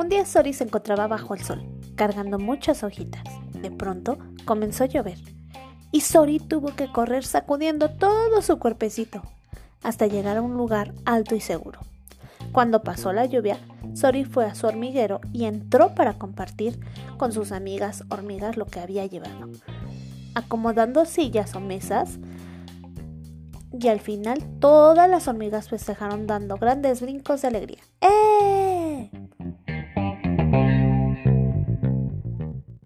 Un día Sori se encontraba bajo el sol, cargando muchas hojitas. De pronto comenzó a llover y Sori tuvo que correr sacudiendo todo su cuerpecito hasta llegar a un lugar alto y seguro. Cuando pasó la lluvia, Sori fue a su hormiguero y entró para compartir con sus amigas hormigas lo que había llevado, acomodando sillas o mesas. Y al final todas las hormigas festejaron dando grandes brincos de alegría. ¡Eh! Thank you.